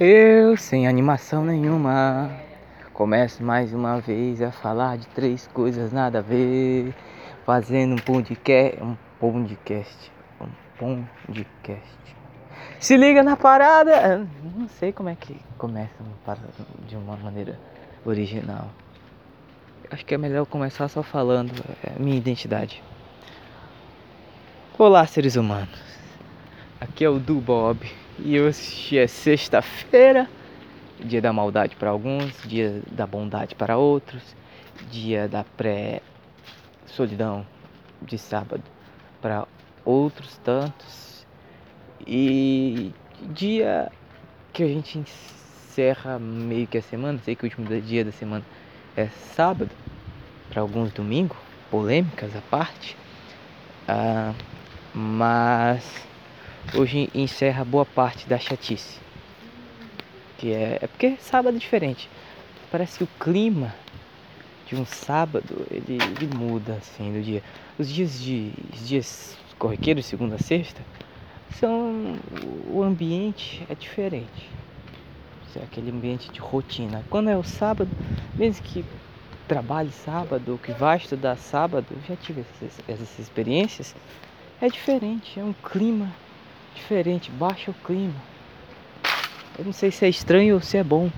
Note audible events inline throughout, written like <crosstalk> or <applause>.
Eu, sem animação nenhuma, começo mais uma vez a falar de três coisas nada a ver, fazendo um podcast, um podcast, um podcast. Se liga na parada, não sei como é que começa de uma maneira original. Acho que é melhor começar só falando é minha identidade. Olá, seres humanos. Aqui é o Du Bob e hoje é sexta-feira, dia da maldade para alguns, dia da bondade para outros, dia da pré-solidão de sábado para outros tantos. E dia que a gente encerra meio que a semana, sei que o último dia da semana é sábado, para alguns domingo, polêmicas à parte, ah, mas hoje encerra boa parte da chatice. Que é, é porque sábado é diferente. Parece que o clima de um sábado ele, ele muda assim do dia. Os dias de os dias corriqueiros, segunda a sexta, são o ambiente é diferente. É aquele ambiente de rotina. Quando é o sábado, mesmo que trabalhe sábado que vá estudar sábado, já tive essas, essas experiências, é diferente, é um clima diferente, baixa o clima. Eu não sei se é estranho ou se é bom,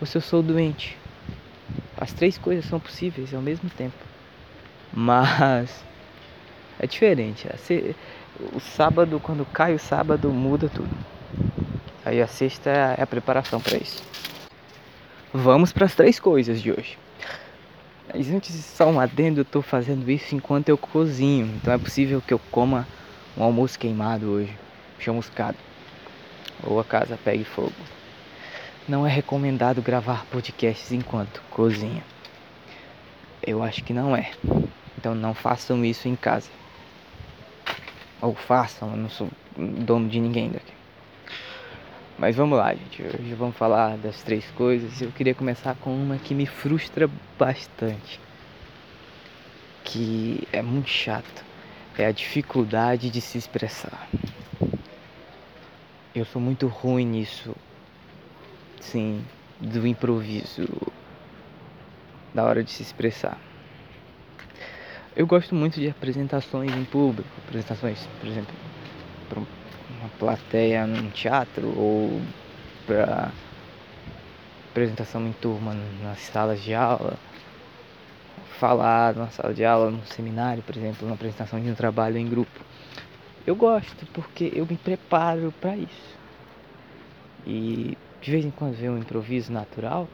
ou se eu sou doente. As três coisas são possíveis ao mesmo tempo. Mas é diferente. O sábado, quando cai o sábado, muda tudo. Aí a sexta é a preparação para isso. Vamos para as três coisas de hoje. Mas antes de só um adendo, eu estou fazendo isso enquanto eu cozinho. Então é possível que eu coma um almoço queimado hoje chamuscado ou a casa pegue fogo. Não é recomendado gravar podcasts enquanto cozinha. Eu acho que não é. Então não façam isso em casa. Ou façam, eu não sou dono de ninguém daqui. Mas vamos lá, gente. Hoje vamos falar das três coisas. Eu queria começar com uma que me frustra bastante. Que é muito chato. É a dificuldade de se expressar. Eu sou muito ruim nisso. Sim, do improviso. Da hora de se expressar. Eu gosto muito de apresentações em público, apresentações, por exemplo, para uma plateia num teatro ou para apresentação em turma nas salas de aula, falar numa sala de aula, num seminário, por exemplo, uma apresentação de um trabalho em grupo. Eu gosto porque eu me preparo para isso. E de vez em quando vem um improviso natural,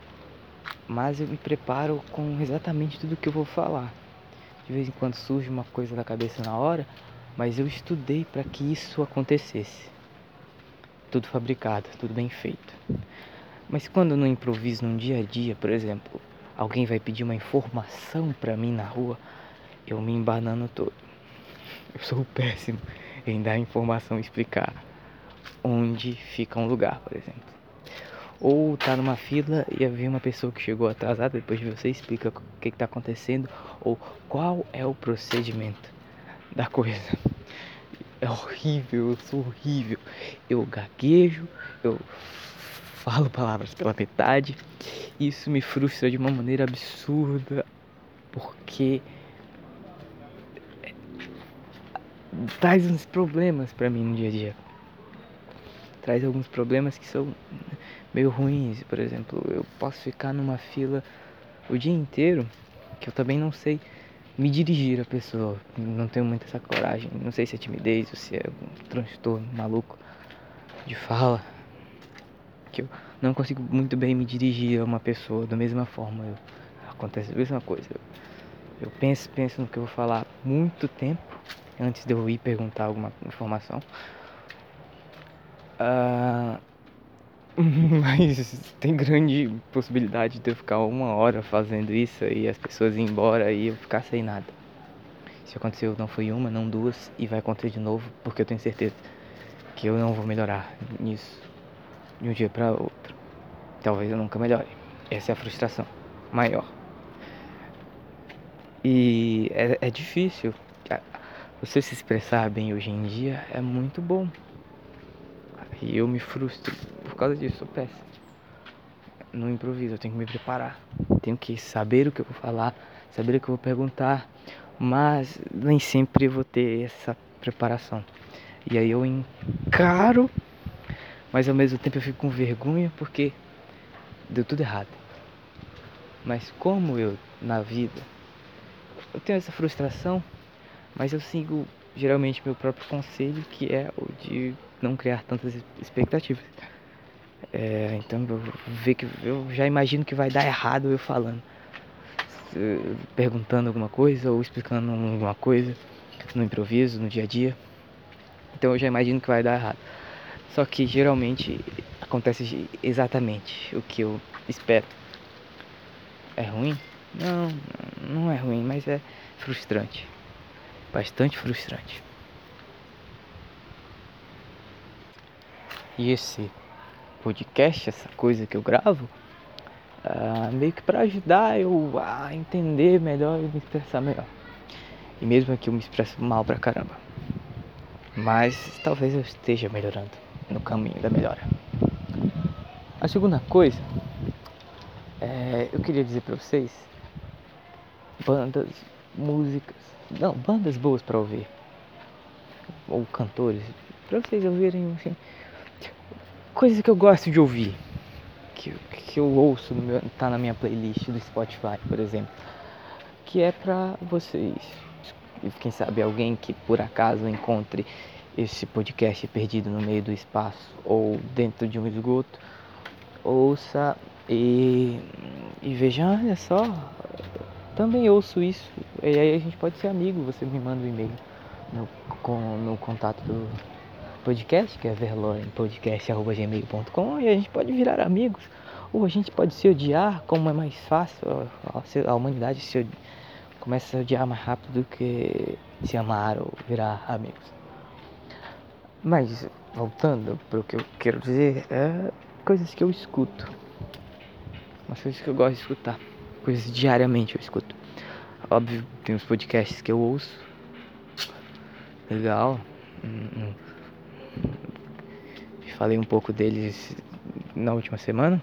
mas eu me preparo com exatamente tudo que eu vou falar. De vez em quando surge uma coisa na cabeça na hora, mas eu estudei para que isso acontecesse. Tudo fabricado, tudo bem feito. Mas quando no improviso num dia a dia, por exemplo, alguém vai pedir uma informação para mim na rua, eu me embanando todo. Eu sou péssimo em dar informação e explicar onde fica um lugar, por exemplo. Ou tá numa fila e havia uma pessoa que chegou atrasada, depois de você explica o que está acontecendo ou qual é o procedimento da coisa. É horrível, eu sou horrível. Eu gaguejo, eu falo palavras pela metade. Isso me frustra de uma maneira absurda, porque traz uns problemas para mim no dia a dia. Traz alguns problemas que são meio ruins. Por exemplo, eu posso ficar numa fila o dia inteiro que eu também não sei me dirigir a pessoa. Não tenho muita essa coragem. Não sei se é timidez ou se é um transtorno maluco de fala. Que eu não consigo muito bem me dirigir a uma pessoa da mesma forma. Eu, acontece a mesma coisa. Eu, eu penso, penso no que eu vou falar muito tempo antes de eu ir perguntar alguma informação. Uh, <laughs> mas tem grande possibilidade de eu ficar uma hora fazendo isso e as pessoas ir embora e eu ficar sem nada. Se aconteceu, não foi uma, não duas, e vai acontecer de novo, porque eu tenho certeza que eu não vou melhorar nisso de um dia para outro. Talvez eu nunca melhore. Essa é a frustração maior. E é, é difícil você se expressar bem hoje em dia é muito bom. E eu me frustro por causa disso, sou péssimo. No improviso, eu tenho que me preparar. Tenho que saber o que eu vou falar, saber o que eu vou perguntar. Mas nem sempre eu vou ter essa preparação. E aí eu encaro, mas ao mesmo tempo eu fico com vergonha porque deu tudo errado. Mas como eu na vida eu tenho essa frustração, mas eu sigo geralmente meu próprio conselho, que é o de não criar tantas expectativas. É, então eu ver que eu já imagino que vai dar errado eu falando, perguntando alguma coisa ou explicando alguma coisa no improviso, no dia a dia. Então eu já imagino que vai dar errado. Só que geralmente acontece exatamente o que eu espero. É ruim? Não, não é ruim, mas é frustrante. Bastante frustrante. E esse podcast, essa coisa que eu gravo, uh, meio que para ajudar eu a entender melhor e me expressar melhor. E mesmo que eu me expresso mal pra caramba. Mas talvez eu esteja melhorando no caminho da melhora. A segunda coisa, é, eu queria dizer para vocês, bandas, músicas, não, bandas boas para ouvir, ou cantores, para vocês ouvirem, assim, coisas que eu gosto de ouvir, que, que eu ouço, meu, tá na minha playlist do Spotify, por exemplo, que é para vocês quem sabe alguém que por acaso encontre esse podcast perdido no meio do espaço ou dentro de um esgoto, ouça e, e veja, olha só, também ouço isso. E aí a gente pode ser amigo, você me manda um e-mail no, com, no contato do podcast, que é verlorenpodcast.gmail.com e a gente pode virar amigos. Ou a gente pode se odiar, como é mais fácil a, humanidade se começa a odiar mais rápido do que se amar ou virar amigos. Mas, voltando para o que eu quero dizer, é coisas que eu escuto. Umas coisas que eu gosto de escutar. Coisas diariamente eu escuto. Óbvio, tem os podcasts que eu ouço. Legal. Hum, hum. Falei um pouco deles na última semana.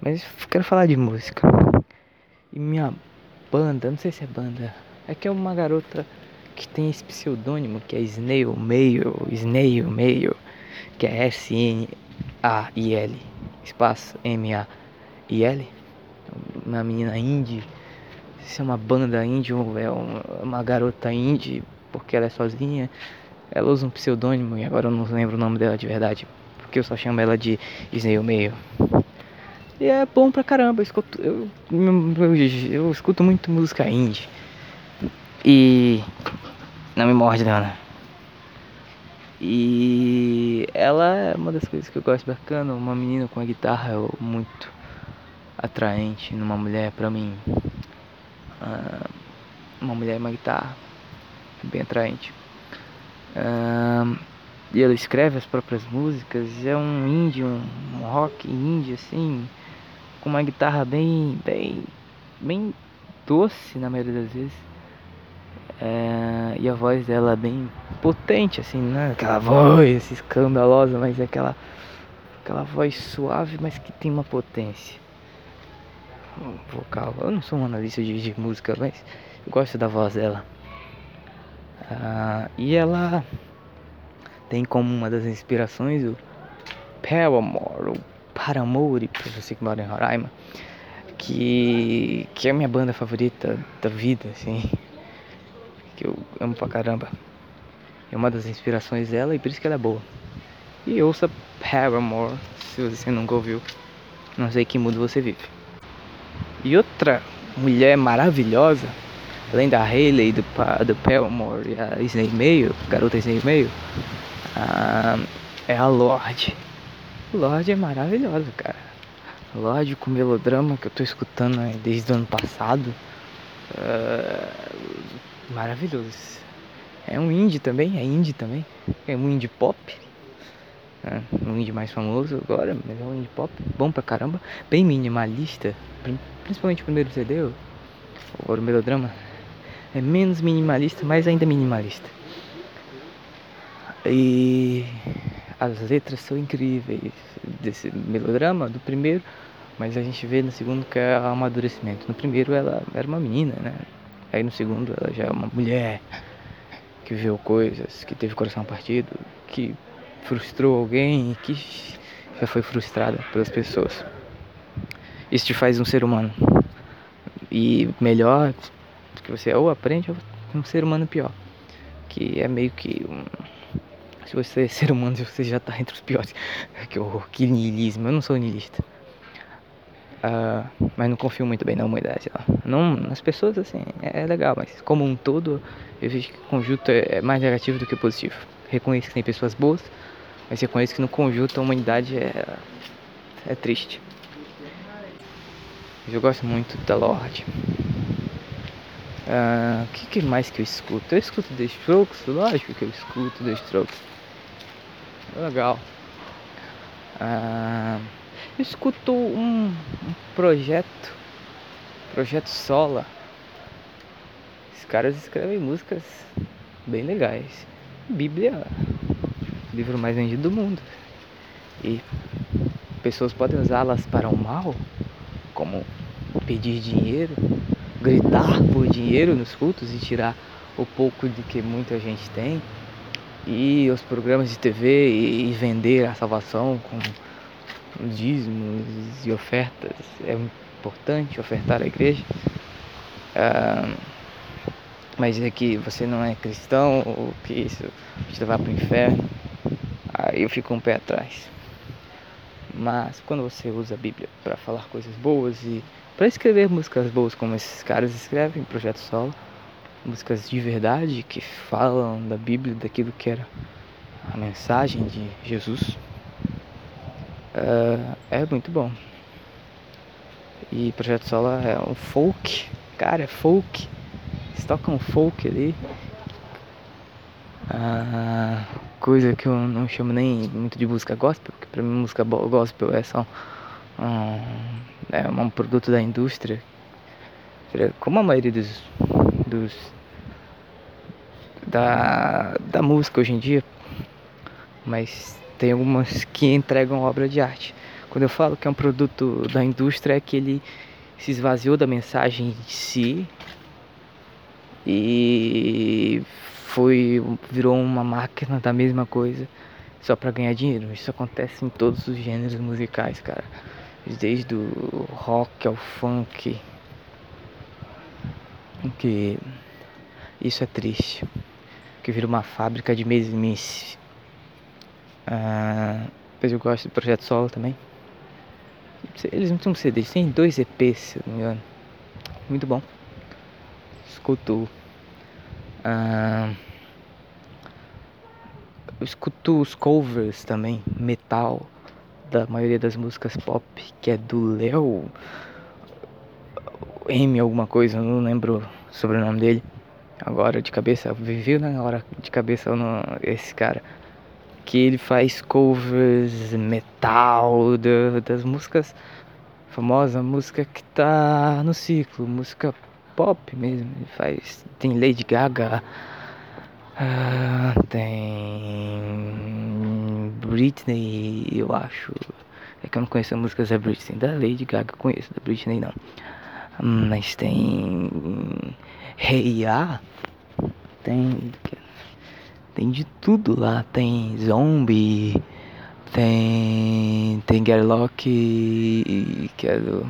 Mas quero falar de música. E minha banda, não sei se é banda, é que é uma garota que tem esse pseudônimo que é Snail Mail, Snail Mail, que é S-N-A-I-L, espaço M-A-I-L, uma menina indie, se é uma banda indie ou é uma garota indie, porque ela é sozinha, ela usa um pseudônimo e agora eu não lembro o nome dela de verdade, porque eu só chamo ela de Snail Mail. E é bom pra caramba. Eu escuto, eu, eu, eu escuto muito música indie. E. Não me morde, Dana. E ela é uma das coisas que eu gosto bacana. Uma menina com a guitarra é muito atraente numa mulher pra mim. Uh, uma mulher e uma guitarra bem atraente. Uh, e ela escreve as próprias músicas. É um indie, um, um rock indie assim com uma guitarra bem, bem, bem doce na maioria das vezes. É, e a voz dela é bem potente, assim, né? Aquela voz escandalosa, mas é aquela, aquela voz suave, mas que tem uma potência vocal. Eu não sou um analista de, de música, mas eu gosto da voz dela. Ah, e ela tem como uma das inspirações o Paramore, Paramore, pra você que mora em Roraima, que, que é a minha banda favorita da vida, assim, <laughs> que eu amo pra caramba. É uma das inspirações dela e por isso que ela é boa. E ouça Paramore, se você nunca ouviu, não sei que mundo você vive. E outra mulher maravilhosa, além da Hayley, do, do Paramore e a Snail Mail, garota Snail Mail, uh, é a Lorde. Lorde é maravilhosa, cara. Lorde com melodrama que eu tô escutando né, desde o ano passado. Uh, maravilhoso. É um indie também, é indie também. É um indie pop. É, um indie mais famoso agora, mas é um indie pop. Bom pra caramba. Bem minimalista. Principalmente o primeiro CD, o melodrama. É menos minimalista, mas ainda minimalista. E as letras são incríveis desse melodrama do primeiro, mas a gente vê no segundo que é o amadurecimento. No primeiro ela era uma menina, né? Aí no segundo ela já é uma mulher que viveu coisas, que teve coração partido, que frustrou alguém, que já foi frustrada pelas pessoas. Isso te faz um ser humano. E melhor, que você ou aprende ou um ser humano pior. Que é meio que um... Se você é ser humano, <laughs> você já tá entre os piores. <laughs> Que horror, que niilismo. Eu não sou niilista. Uh, mas não confio muito bem na humanidade. Não, nas pessoas, assim, é, é, legal, mas como um todo, eu vejo que o conjunto é, é mais negativo do que positivo. Reconheço que tem pessoas boas, mas reconheço que no conjunto a humanidade é, é triste. Eu gosto muito da Lorde. O uh, que, que, mais que eu escuto? Eu escuto The Strokes, lógico que eu escuto The Strokes. Legal. Uh, eu escuto um, um, projeto, projeto Sola. Os caras escrevem músicas bem legais. Bíblia, livro mais vendido do mundo. E pessoas podem usá-las para o mal, como pedir dinheiro, gritar por dinheiro nos cultos e tirar o pouco de que muita gente tem, e os programas de TV e, vender a salvação com dízimos e ofertas. É importante ofertar a igreja. Ah, mas é que você não é cristão ou que isso te levar para o inferno. Aí eu fico um pé atrás. Mas quando você usa a Bíblia para falar coisas boas e para escrever músicas boas como esses caras escrevem, projeto solo, músicas de verdade que falam da Bíblia, daquilo que era a mensagem de Jesus, uh, é muito bom. E projeto solo é um folk, cara, é folk. Eles tocam folk ali. Uh, coisa que eu não chamo nem muito de música gospel, porque pra mim música gospel é só um, é um produto da indústria. Como a maioria dos, dos da, da música hoje em dia, mas tem algumas que entregam obra de arte. Quando eu falo que é um produto da indústria, é que ele se esvaziou da mensagem em si e foi virou uma máquina da mesma coisa só para ganhar dinheiro. Isso acontece em todos os gêneros musicais, cara. Desde o rock ao funk. Que isso é triste. Que vira uma fábrica de mesmice. Ah, depois eu gosto do projeto solo também. Eles não têm um CD, eles têm dois EPs, se não me engano. Muito bom. Escuto ah, eu escuto os covers também, metal, da maioria das músicas pop, que é do Léo M alguma coisa, não lembro sobre o nome dele. Agora de cabeça, viveu na hora de cabeça esse cara. Que ele faz covers metal da, das músicas famosas, música que tá no ciclo, música pop mesmo. Ele faz. Tem Lady Gaga. Ah, tem Britney, eu acho. É que eu não conheço as músicas da Britney. Da Lady Gaga conheço, da Britney não. Mas tem. Hey Ya. Tem. Tem de tudo lá. Tem Zombie. Tem. Tem Gerlock. Que é do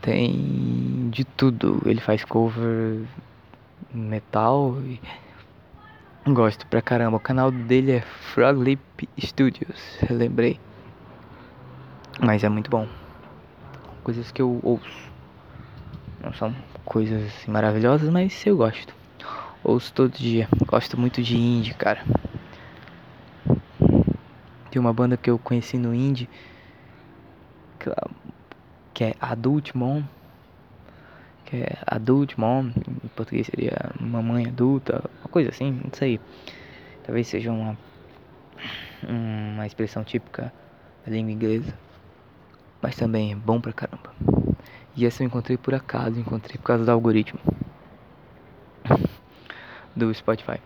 tem de tudo. Ele faz cover metal e gosto pra caramba. O canal dele é Frog Lip Studios, lembrei. Mas é muito bom. Coisas que eu ouço. Não são coisas assim, maravilhosas, mas eu gosto. Ouço todo dia. Gosto muito de indie, cara. Tem uma banda que eu conheci no indie que é Adult Mom, que é Adult Mom, em português seria mamãe adulta, uma coisa assim, não sei. Talvez seja uma, uma expressão típica da língua inglesa, mas também é bom pra caramba. E essa eu encontrei por acaso, encontrei por causa do algoritmo do Spotify.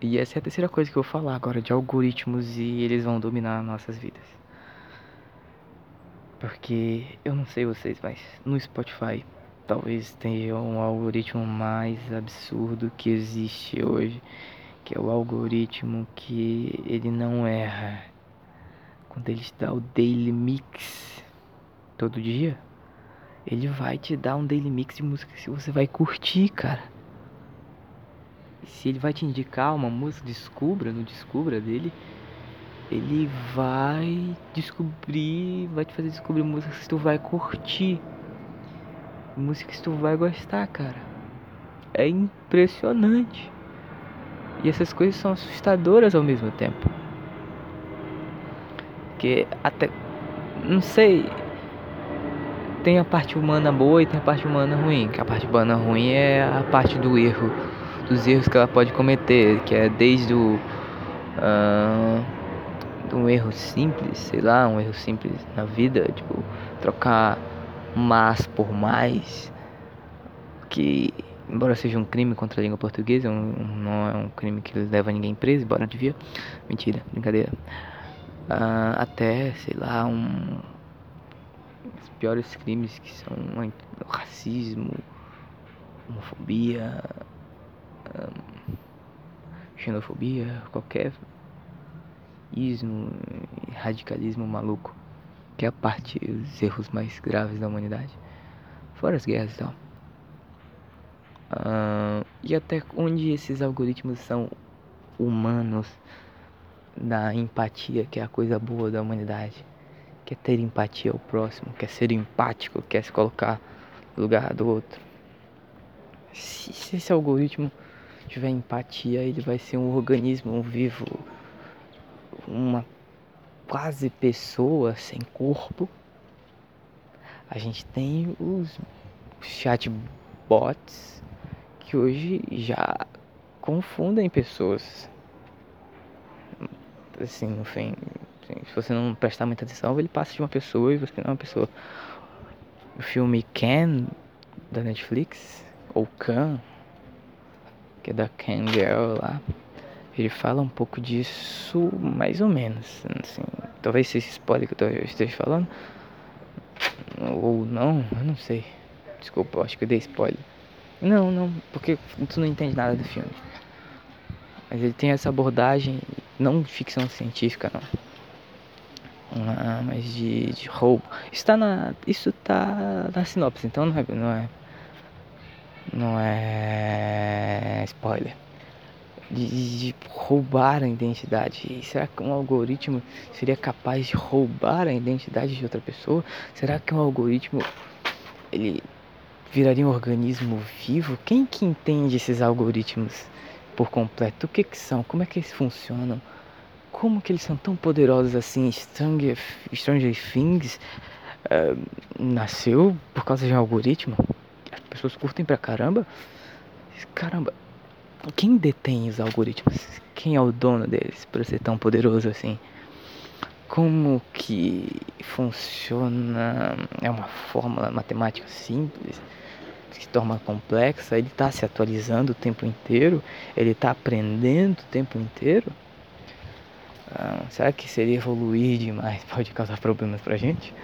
E essa é a terceira coisa que eu vou falar agora de algoritmos e eles vão dominar nossas vidas. Porque eu não sei vocês, mas no Spotify talvez tenha um algoritmo mais absurdo que existe hoje, que é o algoritmo que ele não erra. Quando ele te dá o daily mix todo dia, ele vai te dar um daily mix de música que você vai curtir, cara. Se ele vai te indicar uma música, descubra, no descubra dele, ele vai descobrir, vai te fazer descobrir músicas que tu vai curtir. Músicas que tu vai gostar, cara. É impressionante. E essas coisas são assustadoras ao mesmo tempo. Porque até não sei, tem a parte humana boa e tem a parte humana ruim. Que a parte humana ruim é a parte do erro, dos erros que ela pode cometer, que é desde o uh, um erro simples, sei lá, um erro simples na vida, tipo trocar mas por mais, que embora seja um crime contra a língua portuguesa, um, não é um crime que leva ninguém preso, embora devia, mentira, brincadeira, uh, até sei lá um os piores crimes que são racismo, homofobia, um, xenofobia, qualquer ismo, radicalismo maluco, que é a parte, os erros mais graves da humanidade, fora as guerras e tal. Uh, e até onde esses algoritmos são humanos da empatia, que é a coisa boa da humanidade quer ter empatia ao próximo, quer ser empático, quer se colocar no lugar do outro. Se, se esse algoritmo tiver empatia, ele vai ser um organismo um vivo, uma quase pessoa sem corpo. A gente tem os chatbots que hoje já confundem pessoas. Assim, no fim, Assim, se você não prestar muita atenção, ele passa de uma pessoa e você não é uma pessoa. O filme Can, da Netflix, ou Can, que é da Can Girl lá, ele fala um pouco disso mais ou menos. Assim, talvez seja spoiler que eu esteja falando, ou não, eu não sei. Desculpa, acho que eu dei spoiler. Não, não, porque tu não entende nada do filme. Mas ele tem essa abordagem, não ficção científica, não ah, mas de, de roubo. Isso tá na. Isso tá na sinopse, então não é. Não é, não é spoiler. De, de, roubar a identidade. E será que um algoritmo seria capaz de roubar a identidade de outra pessoa? Será que um algoritmo ele viraria um organismo vivo? Quem que entende esses algoritmos por completo? O que que são? Como é que eles funcionam? como que eles são tão poderosos assim? Stranger, Stranger Things uh, nasceu por causa de um algoritmo. As pessoas curtem pra caramba. Caramba, quem detém os algoritmos? Quem é o dono deles para ser tão poderoso assim? Como que funciona? É uma fórmula matemática simples que se torna complexa. Ele está se atualizando o tempo inteiro. Ele está aprendendo o tempo inteiro. Ah, será que seria evoluir demais <laughs> pode causar problemas pra gente?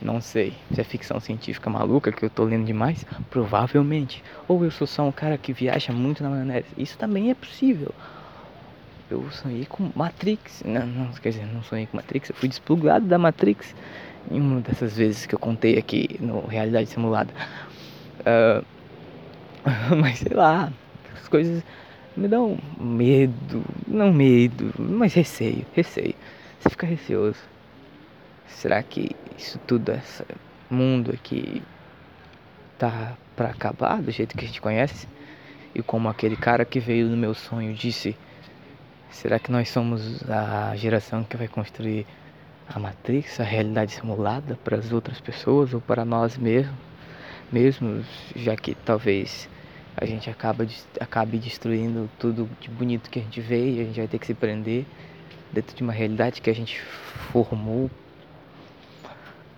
Não sei. Se é ficção científica maluca que eu tô lendo demais, provavelmente. Ou eu sou só um cara que viaja muito na maionese. Isso também é possível. Eu sonhei com Matrix. Não, não, quer dizer, não sonhei com Matrix. Eu fui desplugado da Matrix em uma dessas vezes que eu contei aqui no Realidade Simulada. Uh, <laughs> mas sei lá, as coisas me um medo, não medo, mas receio, receio. Você fica receoso. Será que isso tudo, esse mundo aqui, tá para acabar do jeito que a gente conhece? E como aquele cara que veio no meu sonho disse, será que nós somos a geração que vai construir a Matrix, a realidade simulada para as outras pessoas ou para nós mesmos? Mesmos, já que talvez a gente acaba acabe destruindo tudo de bonito que a gente vê e a gente vai ter que se prender dentro de uma realidade que a gente formou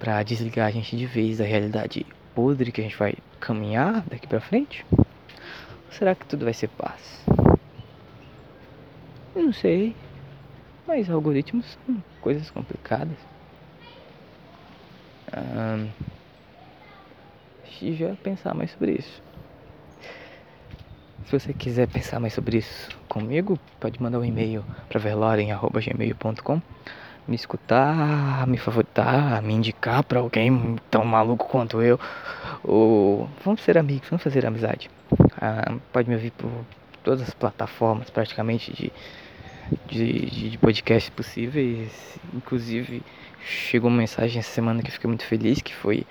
para desligar a gente de vez da realidade podre que a gente vai caminhar daqui para frente? Ou será que tudo vai ser paz? Eu não sei. Mas algoritmos são coisas complicadas. Ah, já pensar mais sobre isso. Se você quiser pensar mais sobre isso comigo, pode mandar um e-mail para verloren.gmail.com me escutar, me favoritar, me indicar para alguém tão maluco quanto eu. Ou vamos ser amigos, vamos fazer amizade. Ah, pode me ouvir por todas as plataformas praticamente de, de, de podcast possíveis. Inclusive chegou uma mensagem essa semana que eu fiquei muito feliz, que foi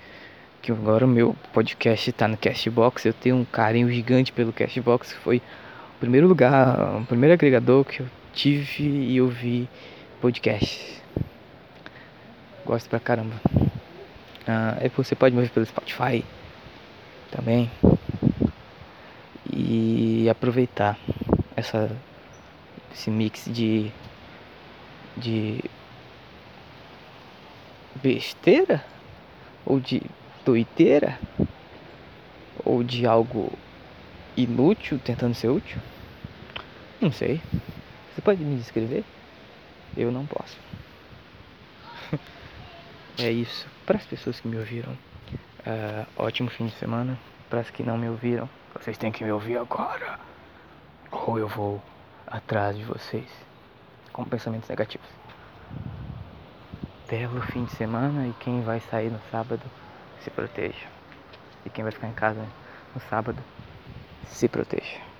que agora o meu podcast está no Castbox. Eu tenho um carinho gigante pelo Castbox. Foi o primeiro lugar, o primeiro agregador que eu tive e ouvi podcast. Gosto pra caramba. Ah, é você pode me ouvir pelo Spotify também. E aproveitar essa, esse mix de, de besteira ou de doideira ou de algo inútil tentando ser útil? Não sei. Você pode me descrever? Eu não posso. É isso. Para as pessoas que me ouviram, uh, ótimo fim de semana. Para as que não me ouviram, vocês têm que me ouvir agora. Ou eu vou atrás de vocês com pensamentos negativos. Belo fim de semana e quem vai sair no sábado, se proteja. E quem vai ficar em casa no sábado, se proteja.